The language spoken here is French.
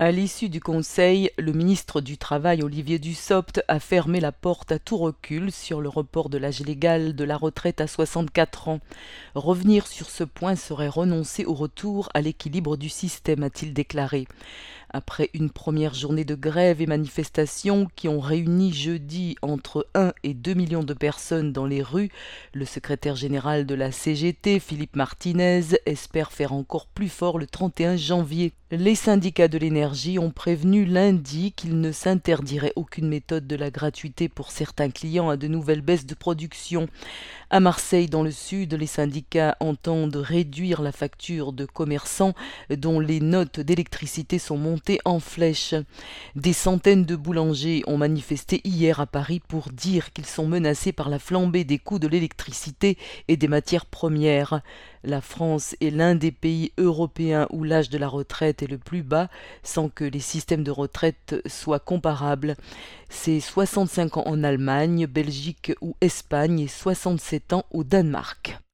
À l'issue du Conseil, le ministre du Travail Olivier Dussopt a fermé la porte à tout recul sur le report de l'âge légal de la retraite à 64 ans. Revenir sur ce point serait renoncer au retour à l'équilibre du système, a-t-il déclaré. Après une première journée de grève et manifestations qui ont réuni jeudi entre 1 et 2 millions de personnes dans les rues, le secrétaire général de la CGT, Philippe Martinez, espère faire encore plus fort le 31 janvier. Les syndicats de l'énergie ont prévenu lundi qu'ils ne s'interdiraient aucune méthode de la gratuité pour certains clients à de nouvelles baisses de production. À Marseille, dans le sud, les syndicats entendent réduire la facture de commerçants dont les notes d'électricité sont montées en flèche. Des centaines de boulangers ont manifesté hier à Paris pour dire qu'ils sont menacés par la flambée des coûts de l'électricité et des matières premières. La France est l'un des pays européens où l'âge de la retraite est le plus bas que les systèmes de retraite soient comparables. C'est 65 ans en Allemagne, Belgique ou Espagne et 67 ans au Danemark.